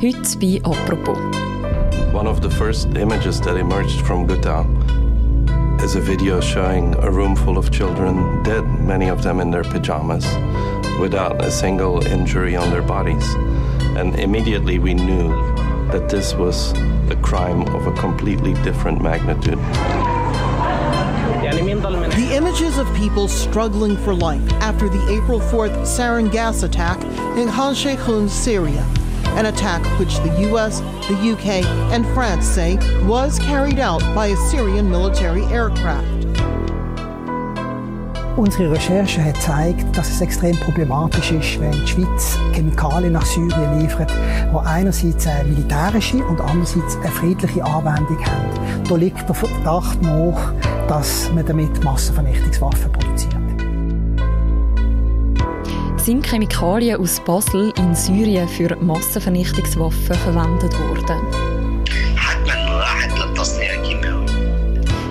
Heute bei «Apropos». One of the first images that emerged from Ghouta is a video showing a room full of children dead, many of them in their pajamas, without a single injury on their bodies. And immediately we knew that this was a crime of a completely different magnitude. The images of people struggling for life after the April 4th sarin gas attack in Khan Sheikhoun, Syria. An attack which the US, the UK, and France say was carried out by a Syrian military aircraft. Unsere Recherche hat gezeigt, dass es extrem problematisch ist, wenn die Schweiz Chemikalien nach Syrien liefert, die einerseits eine militärische und andererseits eine friedliche Anwendung haben. Da liegt der Verdacht nach, dass man damit Massenvernichtungswaffen produziert. Sind Chemikalien aus Basel in Syrien für Massenvernichtungswaffen verwendet worden?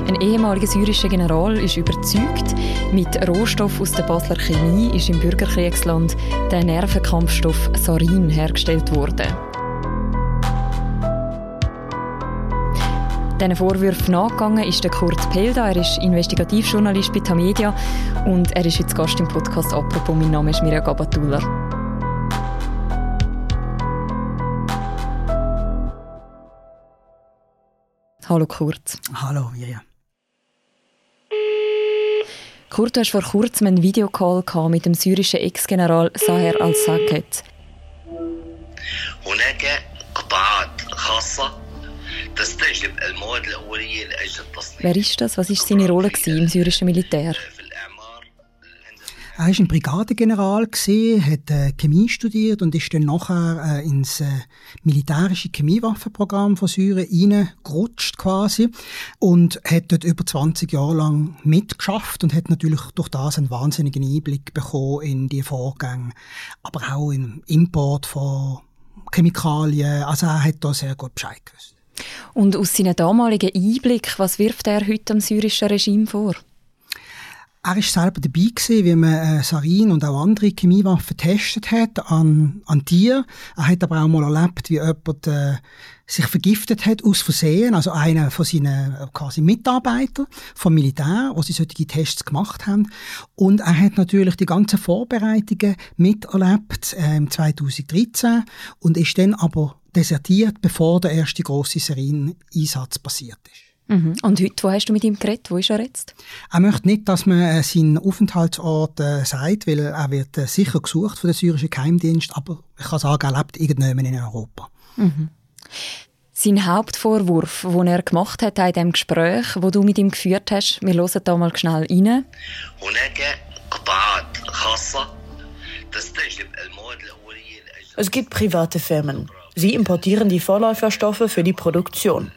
Ein ehemaliger syrischer General ist überzeugt, mit Rohstoff aus der Basler Chemie ist im Bürgerkriegsland der Nervenkampfstoff Sarin hergestellt worden. Diesen Vorwürfen nachgegangen ist der Kurt Pelda. Er ist Investigativjournalist bei Tamedia und er ist jetzt Gast im Podcast «Apropos». Mein Name ist Mirja Gabatullah. Hallo Kurt. Hallo Mirja. Kurt, du hast vor kurzem einen Videocall mit dem syrischen Ex-General Saher al-Saket. Wer ist das? Was war seine Rolle im syrischen Militär? Er war ein Brigadegeneral, hat äh, Chemie studiert und ist dann nachher äh, ins äh, militärische Chemiewaffenprogramm von Syrien reingerutscht quasi und hat dort über 20 Jahre lang mitgeschafft und hat natürlich durch das einen wahnsinnigen Einblick bekommen in die Vorgänge, aber auch im Import von Chemikalien. Also er hat da sehr gut Bescheid gewusst. Und aus seinem damaligen Einblick, was wirft er heute am syrischen Regime vor? Er war selber dabei gewesen, wie man äh, Sarin und auch andere Chemiewaffen getestet hat an, an Tieren. Er hat aber auch mal erlebt, wie jemand äh, sich vergiftet hat aus Versehen, also einer von seinen äh, quasi Mitarbeitern vom Militär, wo sie solche Tests gemacht haben. Und er hat natürlich die ganzen Vorbereitungen miterlebt äh, im 2013 und ist dann aber desertiert, bevor der erste große Sarin-Einsatz passiert ist. Mhm. Und heute, wo hast du mit ihm geredet? Wo ist er jetzt? Er möchte nicht, dass man äh, seinen Aufenthaltsort äh, sagt, weil er wird äh, sicher gesucht von der syrischen Geheimdienst, aber ich kann sagen, er lebt irgendwann in Europa. Mhm. Sein Hauptvorwurf, den er gemacht hat in dem Gespräch, wo du mit ihm geführt hast, wir hören da mal schnell rein. Es gibt private Firmen. Sie importieren die Vorläuferstoffe für die Produktion.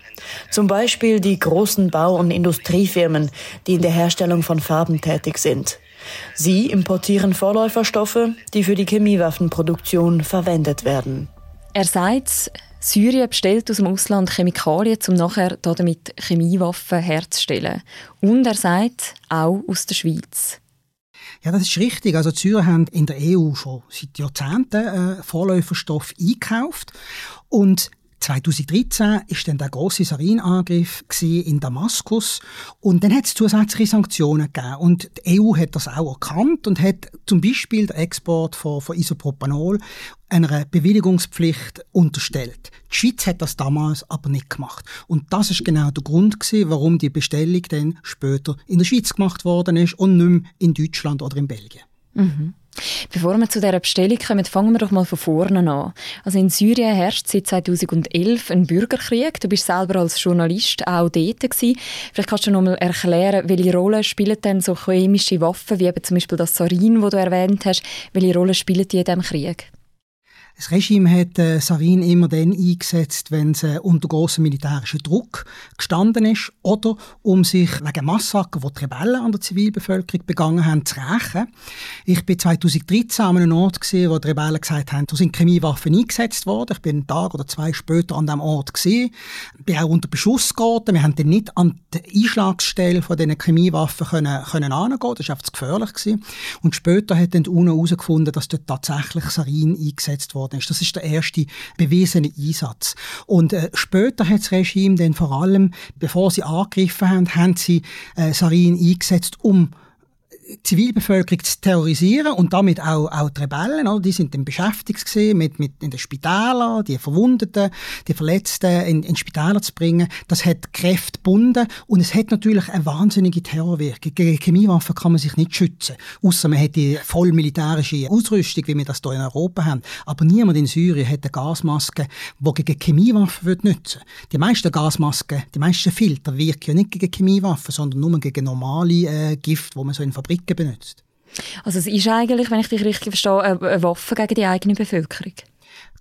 Zum Beispiel die großen Bau- und Industriefirmen, die in der Herstellung von Farben tätig sind. Sie importieren Vorläuferstoffe, die für die Chemiewaffenproduktion verwendet werden. Er sagt, Syrien bestellt aus dem Ausland Chemikalien, um nachher damit Chemiewaffen herzustellen. Und er sagt, auch aus der Schweiz. Ja, das ist richtig. Also Syrer haben in der EU schon seit Jahrzehnten äh, Vorläuferstoff eingekauft und 2013 ist dann der große Sarinangriff in Damaskus und dann hat es zusätzliche Sanktionen gegeben und die EU hat das auch erkannt und hat zum Beispiel den Export von, von Isopropanol einer Bewilligungspflicht unterstellt. Die Schweiz hat das damals aber nicht gemacht und das ist genau der Grund gewesen, warum die Bestellung dann später in der Schweiz gemacht worden ist und nicht mehr in Deutschland oder in Belgien. Mhm. Bevor wir zu dieser Bestellung kommen, fangen wir doch mal von vorne an. Also in Syrien herrscht seit 2011 ein Bürgerkrieg. Du bist selber als Journalist auch dort gewesen. Vielleicht kannst du noch mal erklären, welche Rolle spielen denn so chemische Waffen, wie eben zum Beispiel das Sarin, das du erwähnt hast, welche Rolle spielen die in diesem Krieg? Das Regime hat äh, Sarin immer dann eingesetzt, wenn es äh, unter großem militärischen Druck gestanden ist oder um sich wegen Massaker, die die Rebellen an der Zivilbevölkerung begangen haben, zu rächen. Ich bin 2013 an einem Ort gesehen, wo die Rebellen gesagt haben, da sind Chemiewaffen eingesetzt worden. Ich bin einen Tag oder zwei später an diesem Ort gesehen, bin auch unter Beschuss geraten. Wir haben dann nicht an die Einschlagsstelle von diesen Chemiewaffen können, können angehen. Das war einfach zu gefährlich gewesen. Und später hat dann die UNO herausgefunden, dass dort tatsächlich Sarin eingesetzt wurde worden ist. Das ist der erste bewiesene Einsatz. Und äh, später hat das Regime dann vor allem, bevor sie angegriffen haben, haben sie äh, Sarin eingesetzt, um Zivilbevölkerung zu terrorisieren und damit auch, auch die Rebellen, oder? die sind dann beschäftigt gewesen, mit, mit in den Spitälern, die Verwundeten, die Verletzten in, in Spitäler zu bringen. Das hat Kräfte gebunden und es hat natürlich eine wahnsinnige Terrorwirkung. Gegen Chemiewaffen kann man sich nicht schützen, außer man hat die voll militärische Ausrüstung, wie wir das hier in Europa haben. Aber niemand in Syrien hat eine Gasmaske, die gegen Chemiewaffen wird nützen. Die meisten Gasmasken, die meisten Filter wirken ja nicht gegen Chemiewaffen, sondern nur gegen normale äh, Gift, wo man so in Fabriken Fabriken benutzt. Also es ist eigentlich, wenn ich dich richtig verstehe, eine Waffe gegen die eigene Bevölkerung?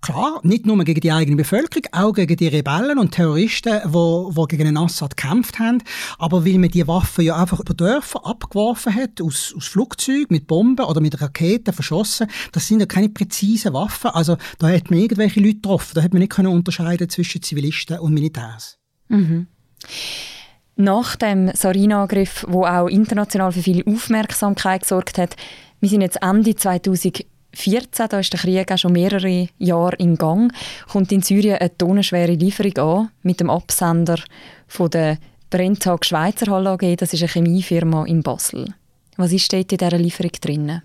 Klar, nicht nur gegen die eigene Bevölkerung, auch gegen die Rebellen und Terroristen, die, die gegen den Assad gekämpft haben. Aber weil man die Waffen ja einfach über Dörfer abgeworfen hat, aus, aus Flugzeugen, mit Bomben oder mit Raketen verschossen, das sind ja keine präzisen Waffen. Also da hat man irgendwelche Leute getroffen. Da hat man nicht können unterscheiden zwischen Zivilisten und Militärs. Mhm. Nach dem Sarin-Angriff, wo auch international für viel Aufmerksamkeit gesorgt hat, wir sind jetzt Ende 2014, da ist der Krieg auch schon mehrere Jahre in Gang, kommt in Syrien eine tonnenschwere Lieferung an mit dem Absender von der Brenntag Schweizer Halle AG, das ist eine Chemiefirma in Basel. Was ist dort in dieser Lieferung drin?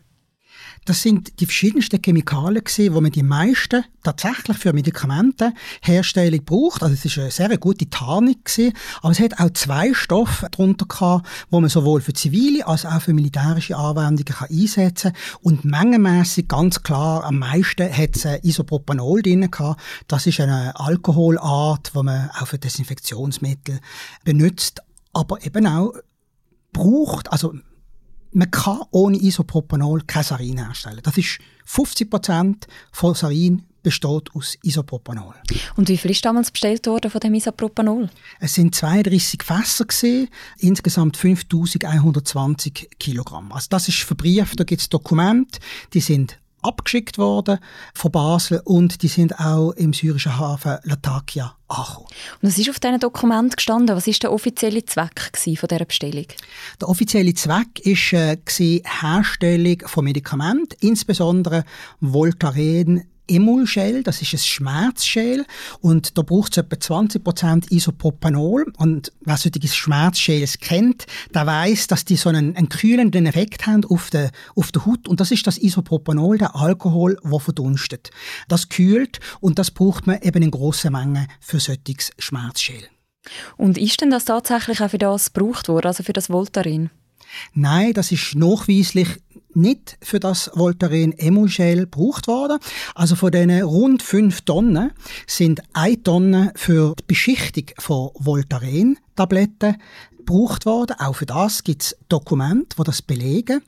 Das sind die verschiedensten Chemikalien gewesen, wo man die meisten tatsächlich für Medikamentenherstellung braucht. Also es ist eine sehr gute Tarnung gewesen, aber es hat auch zwei Stoffe darunter gehabt, wo man sowohl für zivile als auch für militärische Anwendungen kann einsetzen. Und mengenmässig ganz klar am meisten hat es Isopropanol drin gehabt. Das ist eine Alkoholart, die man auch für Desinfektionsmittel benutzt, aber eben auch braucht, also man kann ohne Isopropanol kein Sarin herstellen. Das ist 50 von Sarin besteht aus Isopropanol. Und wie viel ist damals bestellt worden von dem Isopropanol? Es sind 32 Fässer gesehen, insgesamt 5120 Kilogramm. Also das ist verbrieft, da gibt es Dokumente, die sind abgeschickt worden von Basel und die sind auch im syrischen Hafen Latakia angekommen. Und was ist auf diesem Dokument gestanden? Was ist der offizielle Zweck von dieser Bestellung? Der offizielle Zweck war äh, Herstellung von Medikamenten, insbesondere Voltaren Emulgel, das ist ein Schmerzgel und da braucht es etwa 20% Isopropanol und wer solche Schmerzgels kennt, der weiß, dass die so einen, einen kühlenden Effekt haben auf der, auf der Haut und das ist das Isopropanol, der Alkohol, der verdunstet. Das kühlt und das braucht man eben in grossen Mengen für solches Schmerzgel. Und ist denn das tatsächlich auch für das gebraucht worden, also für das Voltaren? Nein, das ist nachweislich nicht für das Voltaren Emulgel gebraucht worden. Also von diesen rund fünf Tonnen sind eine Tonne für die Beschichtung von Voltaren-Tabletten gebraucht worden. Auch für das gibt es Dokumente, die das belegen.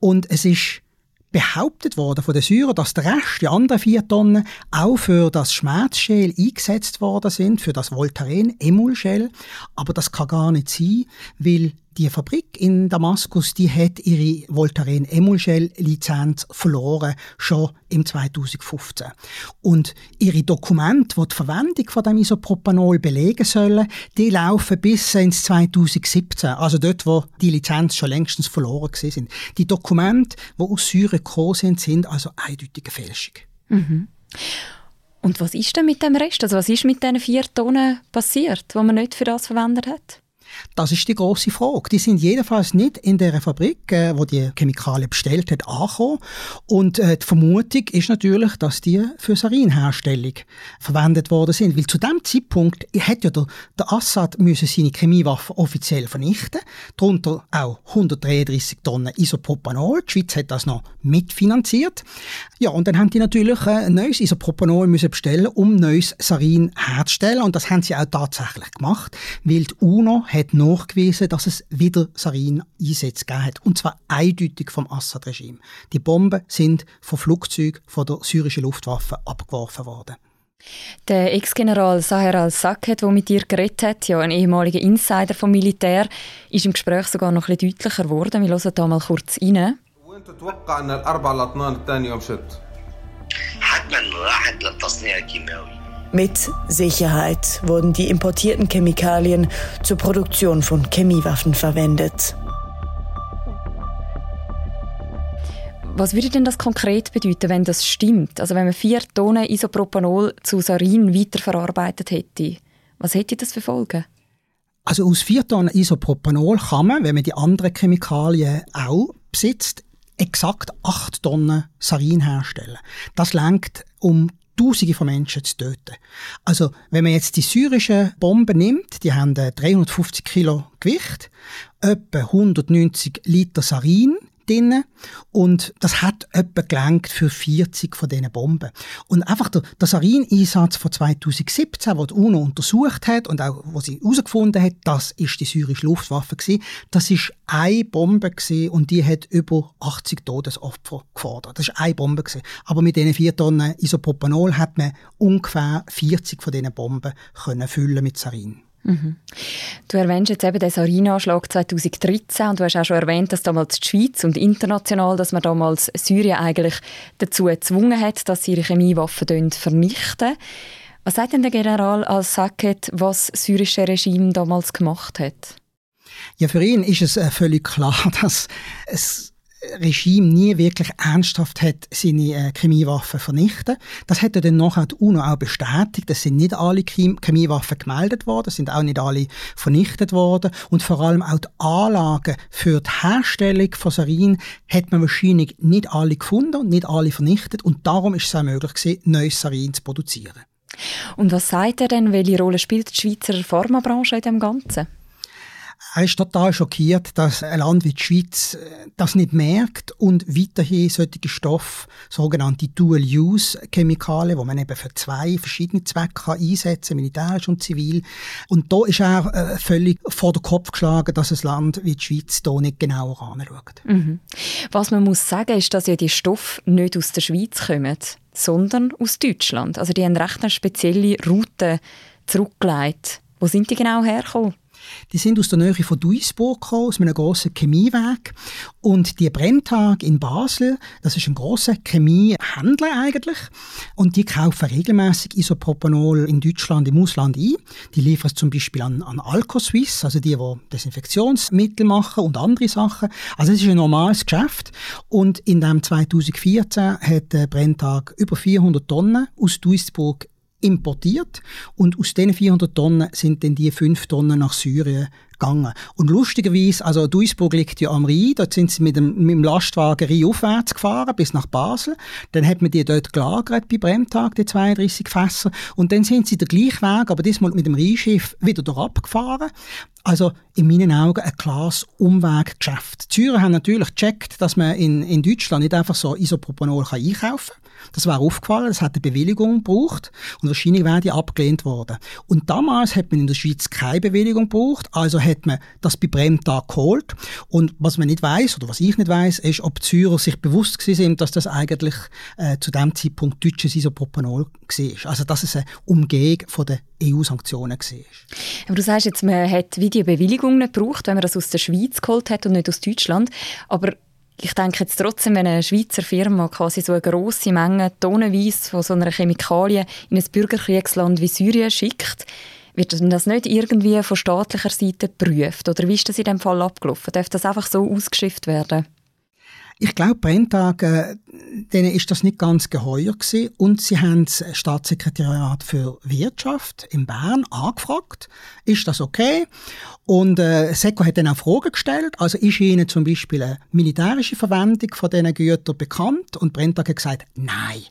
Und es ist behauptet worden von den Syrern, dass der Rest, die anderen vier Tonnen, auch für das Schmerzgel eingesetzt worden sind, für das Voltaren-Emulgel. Aber das kann gar nicht sein, weil die Fabrik in Damaskus, die hat ihre Voltaren Emulgel Lizenz verloren, schon im 2015. Und ihre Dokumente, die die Verwendung von dem Isopropanol belegen sollen, die laufen bis ins 2017, also dort, wo die Lizenz schon längstens verloren sind. Die Dokumente, die aus Syrien gekommen sind, sind also eindeutige Fälschung. Mhm. Und was ist denn mit dem Rest? Also was ist mit diesen vier Tonnen passiert, die man nicht für das verwendet hat? Das ist die große Frage. Die sind jedenfalls nicht in der Fabrik, äh, wo die Chemikalien bestellt hat, angekommen. Und äh, die Vermutung ist natürlich, dass die für Sarinherstellung verwendet worden sind. Weil zu dem Zeitpunkt hat ja der, der Assad müssen seine Chemiewaffen offiziell vernichten. Darunter auch 133 Tonnen Isopropanol. Die Schweiz hat das noch mitfinanziert. Ja, und dann haben die natürlich äh, neues Isopropanol müssen bestellen, um neues Sarin herzustellen. Und das haben sie auch tatsächlich gemacht, weil die UNO hat hat nachgewiesen, dass es wieder Sarin-Einsätze gegeben hat. Und zwar eindeutig vom Assad-Regime. Die Bomben sind von Flugzeugen von der syrischen Luftwaffe abgeworfen worden. Der Ex-General Saher al-Sakhet, der mit dir geredet hat, ja, ein ehemaliger Insider vom Militär, ist im Gespräch sogar noch ein bisschen deutlicher geworden. Wir hören da mal kurz rein. حتما راحت للتصنيع الكيماوي mit Sicherheit wurden die importierten Chemikalien zur Produktion von Chemiewaffen verwendet. Was würde denn das konkret bedeuten, wenn das stimmt? Also wenn man vier Tonnen Isopropanol zu Sarin weiterverarbeitet hätte, was hätte das für Folgen? Also aus vier Tonnen Isopropanol kann man, wenn man die anderen Chemikalien auch besitzt, exakt acht Tonnen Sarin herstellen. Das lenkt, um Tausende von Menschen zu töten. Also, wenn man jetzt die syrischen Bomben nimmt, die haben 350 Kilo Gewicht, etwa 190 Liter Sarin, drin und das hat etwa gelangt für 40 von diesen Bomben. Und einfach der, der Sarin-Einsatz von 2017, wo die UNO untersucht hat und auch wo sie herausgefunden hat, das ist die syrische Luftwaffe gewesen, das ist eine Bombe gewesen und die hat über 80 Todesopfer gefordert. Das ist eine Bombe gewesen. Aber mit diesen vier Tonnen Isopropanol hat man ungefähr 40 von diesen Bomben können füllen mit Sarin. Mhm. Du erwähnst jetzt eben den Sarin-Anschlag 2013 und du hast auch schon erwähnt, dass damals die Schweiz und international, dass man damals Syrien eigentlich dazu gezwungen hat, dass sie ihre Chemiewaffen vernichten. Was sagt denn der General al-Saket, was das syrische Regime damals gemacht hat? Ja, für ihn ist es äh, völlig klar, dass es Regime nie wirklich ernsthaft hat seine äh, Chemiewaffen vernichten. Das hätte dann nachher die UNO auch bestätigt. Es sind nicht alle Chemiewaffen gemeldet worden, es sind auch nicht alle vernichtet worden und vor allem auch die Anlagen für die Herstellung von Sarin hat man wahrscheinlich nicht alle gefunden und nicht alle vernichtet und darum ist es auch möglich gewesen, neues Sarin zu produzieren. Und was sagt er denn, welche Rolle spielt die Schweizer Pharmabranche in dem Ganzen? Er ist total schockiert, dass ein Land wie die Schweiz äh, das nicht merkt und weiterhin solche Stoffe, sogenannte Dual-Use-Chemikalien, die man eben für zwei verschiedene Zwecke einsetzen kann, militärisch und zivil. Und da ist er äh, völlig vor den Kopf geschlagen, dass ein Land wie die Schweiz da nicht genauer anschaut. Mhm. Was man muss sagen, ist, dass ja die Stoffe nicht aus der Schweiz kommen, sondern aus Deutschland. Also die haben recht eine spezielle Route zurückgelegt. Wo sind die genau hergekommen? Die sind aus der Nähe von Duisburg gekommen, aus einem grossen Chemieweg. Und die Brenntag in Basel, das ist ein grosser Chemiehändler eigentlich. Und die kaufen regelmäßig Isopropanol in Deutschland, im Ausland ein. Die liefern es zum Beispiel an, an Alcoswiss, also die, die Desinfektionsmittel machen und andere Sachen. Also es ist ein normales Geschäft. Und in dem 2014 hat der Brenntag über 400 Tonnen aus Duisburg importiert und aus diesen 400 Tonnen sind dann die 5 Tonnen nach Syrien gegangen. Und lustigerweise, also Duisburg liegt ja am Rhein, dort sind sie mit dem, mit dem Lastwagen rheinaufwärts gefahren bis nach Basel. Dann hat man die dort gelagert bei Bremtag, die 32 Fässer. Und dann sind sie den gleichen Weg, aber diesmal mit dem Rheinschiff wieder dort abgefahren. Also in meinen Augen ein klares Umweggeschäft. Die Zürcher haben natürlich gecheckt, dass man in, in Deutschland nicht einfach so Isopropanol kann einkaufen kann. Das war aufgefallen, es hat eine Bewilligung gebraucht und wahrscheinlich wäre die abgelehnt worden. Und damals hat man in der Schweiz keine Bewilligung gebraucht, also hat man das bei Bremtag geholt. Und was man nicht weiß oder was ich nicht weiß, ist, ob die Zürcher sich bewusst sind, dass das eigentlich äh, zu dem Zeitpunkt deutsches Isopropanol war. Also dass es eine Umgehung von der EU-Sanktionen war. Aber du sagst jetzt, man hat wie die Bewilligung nicht gebraucht, wenn man das aus der Schweiz geholt hat und nicht aus Deutschland. Aber ich denke jetzt trotzdem, wenn eine Schweizer Firma quasi so eine grosse Menge tonnenweise von so einer Chemikalie in ein Bürgerkriegsland wie Syrien schickt, wird das nicht irgendwie von staatlicher Seite geprüft? Oder wie ist das in dem Fall abgelaufen? Darf das einfach so ausgeschifft werden? Ich glaube, Brenntag, äh, denen ist das nicht ganz geheuer gewesen. Und sie haben das Staatssekretariat für Wirtschaft in Bern angefragt. Ist das okay? Und äh, SECO hat dann auch Fragen gestellt. Also ist Ihnen zum Beispiel eine militärische Verwendung von diesen Gütern bekannt? Und Brenntag hat gesagt, nein.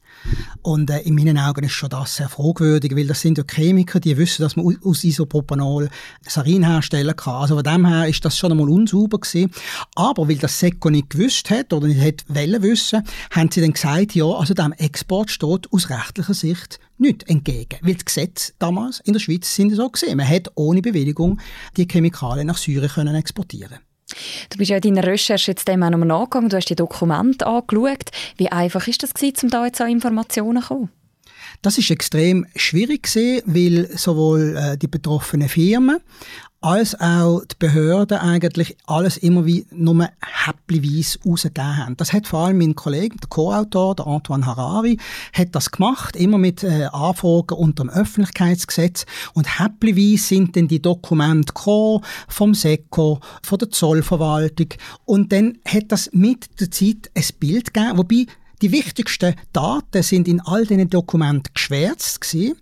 Und äh, in meinen Augen ist schon das sehr fragwürdig, weil das sind ja Chemiker, die wissen, dass man aus Isopropanol Sarin herstellen kann. Also von dem her ist das schon einmal unsauber gewesen. Aber weil das SECO nicht gewusst hat oder nicht hätte wollen wissen, haben sie dann gesagt, ja, also dem Export steht aus rechtlicher Sicht nicht entgegen. Weil die Gesetze damals in der Schweiz sind so gesehen. Man hat ohne Bewilligung die Chemikalien nach Syrien können exportieren Du bist ja in deiner Recherche jetzt dem auch nochmal nachgegangen, du hast die Dokumente angeschaut. Wie einfach ist das gewesen, um da jetzt an Informationen zu kommen? Das ist extrem schwierig gewesen, weil sowohl äh, die betroffenen Firmen als auch die Behörden eigentlich alles immer wie nur häppchenweise rausgegeben haben. Das hat vor allem mein Kollege, der Co-Autor, der Antoine Harari, hat das gemacht, immer mit äh, Anfragen unter dem Öffentlichkeitsgesetz und häppchenweise sind dann die Dokumente gekommen, vom SECO, von der Zollverwaltung und dann hat das mit der Zeit ein Bild gegeben, wobei die wichtigsten Daten sind in all diesen Dokumenten geschwärzt gewesen.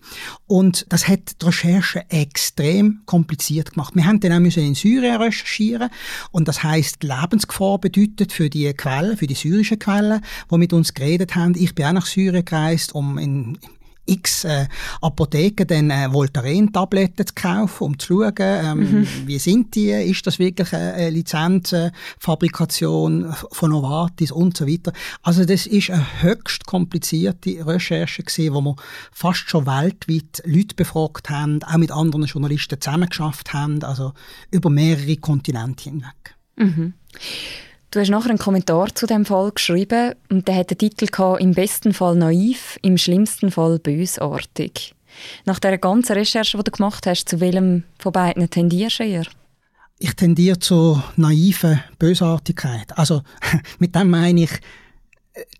und das hat die Recherche extrem kompliziert gemacht. Wir haben dann auch müssen in Syrien recherchieren und das heißt Lebensgefahr bedeutet für die Quellen, für die syrischen Quellen, die mit uns geredet haben. Ich bin auch nach Syrien gereist, um in x äh, Apotheken dann äh, Voltaren-Tabletten zu kaufen, um zu schauen, ähm, mhm. wie sind die, ist das wirklich eine Lizenzfabrikation von Novartis und so weiter. Also das ist eine höchst komplizierte Recherche gewesen, wo wir fast schon weltweit Leute befragt haben, auch mit anderen Journalisten zusammengeschafft haben, also über mehrere Kontinente hinweg. Mhm. Du hast nachher einen Kommentar zu dem Fall geschrieben und der hat den Titel gehabt, im besten Fall naiv, im schlimmsten Fall bösartig. Nach der ganzen Recherche, die du gemacht hast, zu welchem von beiden tendierst du eher? Ich tendiere zur naiven Bösartigkeit. Also mit dem meine ich,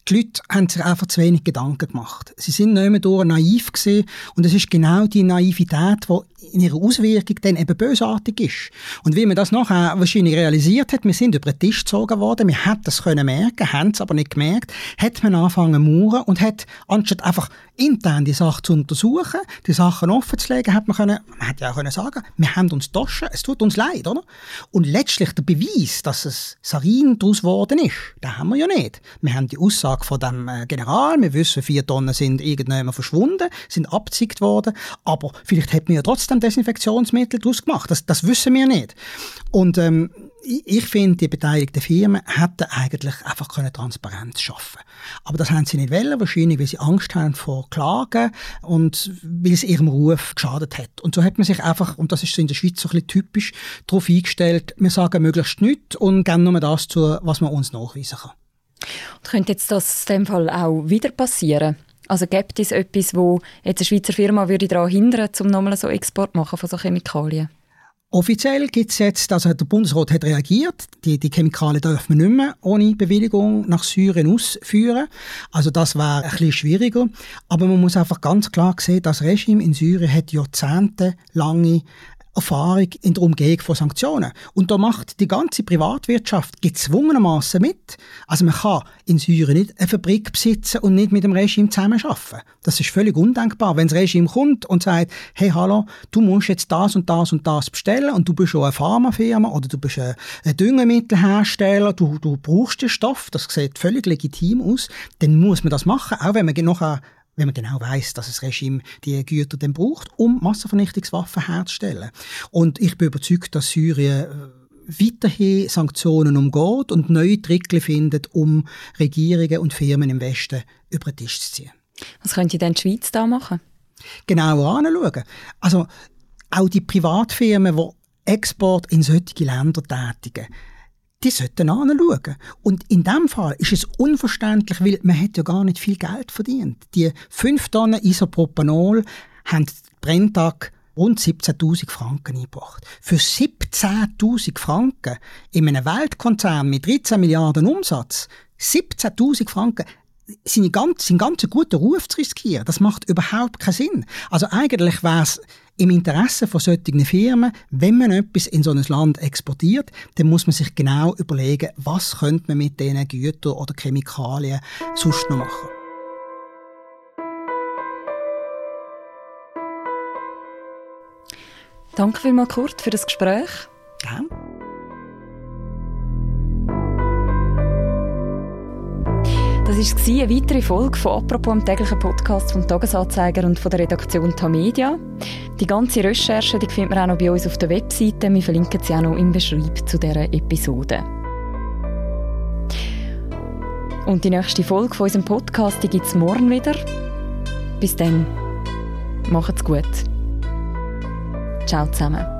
die Leute haben sich einfach zu wenig Gedanken gemacht. Sie sind nicht mehr durch naiv gewesen und es ist genau die Naivität, die in ihrer Auswirkung dann eben bösartig ist. Und wie man das nachher wahrscheinlich realisiert hat, wir sind über den Tisch gezogen worden, wir hätten das können merken, haben es aber nicht gemerkt, hat man angefangen zu und hat, anstatt einfach intern die Sache zu untersuchen, die Sachen offen zu legen, hat man können, man hätte ja auch können sagen, wir haben uns Taschen, es tut uns leid, oder? Und letztlich der Beweis, dass es Sarin daraus geworden ist, den haben wir ja nicht. Wir haben die Aussage von dem äh, General, wir wissen, vier Tonnen sind irgendwann verschwunden, sind abgezickt worden, aber vielleicht hat man ja trotzdem Desinfektionsmittel daraus gemacht. Das, das wissen wir nicht. Und ähm, ich finde, die beteiligten Firmen hätten eigentlich einfach können Transparenz schaffen Aber das haben sie nicht wollen, wahrscheinlich, weil sie Angst haben vor Klagen und weil es ihrem Ruf geschadet hat. Und so hat man sich einfach, und das ist so in der Schweiz so ein bisschen typisch, darauf eingestellt, wir sagen möglichst nichts und geben nur das zu, was man uns nachweisen kann. Und könnte jetzt das in dem Fall auch wieder passieren? Also gibt es etwas, wo jetzt eine Schweizer Firma würde daran hindern, um nochmal so Export machen von so Chemikalien? Offiziell gibt es jetzt, also der Bundesrat hat reagiert, die, die Chemikalien dürfen wir nicht mehr ohne Bewilligung nach Syrien ausführen. Also das wäre ein bisschen schwieriger. Aber man muss einfach ganz klar sehen, das Regime in Syrien hat jahrzehntelange Erfahrung in der Umgehung von Sanktionen. Und da macht die ganze Privatwirtschaft gezwungenermaßen mit. Also man kann in Syrien nicht eine Fabrik besitzen und nicht mit dem Regime zusammenarbeiten. Das ist völlig undenkbar. Wenn das Regime kommt und sagt, hey, hallo, du musst jetzt das und das und das bestellen und du bist schon eine Pharmafirma oder du bist ein Düngemittelhersteller, du, du brauchst den Stoff, das sieht völlig legitim aus, dann muss man das machen, auch wenn man noch wenn man genau weiß, dass das Regime die Güter dann braucht, um Massenvernichtungswaffen herzustellen. Und ich bin überzeugt, dass Syrien äh, weiterhin Sanktionen umgeht und neue Tricks findet, um Regierungen und Firmen im Westen über den Tisch zu ziehen. Was könnte denn die Schweiz da machen? Genauer anschauen. Also auch die Privatfirmen, die Export in solche Länder tätigen, die sollten anschauen. Und in dem Fall ist es unverständlich, weil man hat ja gar nicht viel Geld verdient. Die 5 Tonnen Isopropanol haben Brenntag rund 17.000 Franken eingebracht. Für 17.000 Franken in einem Weltkonzern mit 13 Milliarden Umsatz, 17.000 Franken, seinen ganzen, ganzen guten Ruf zu riskieren, das macht überhaupt keinen Sinn. Also eigentlich wäre es im Interesse von solchen Firmen, wenn man etwas in so ein Land exportiert, dann muss man sich genau überlegen, was könnte man mit diesen Gütern oder Chemikalien sonst noch machen. Danke vielmals, Kurt, für das Gespräch. Gerne. Das war eine weitere Folge von «Apropos» am täglichen Podcast vom Tagesanzeiger und von der Redaktion Tamedia. Die ganze Recherche die findet man auch noch bei uns auf der Webseite. Wir verlinken sie auch noch im Beschreib zu dieser Episode. Und die nächste Folge von unserem Podcast gibt es morgen wieder. Bis dann. Macht's gut. Ciao zusammen.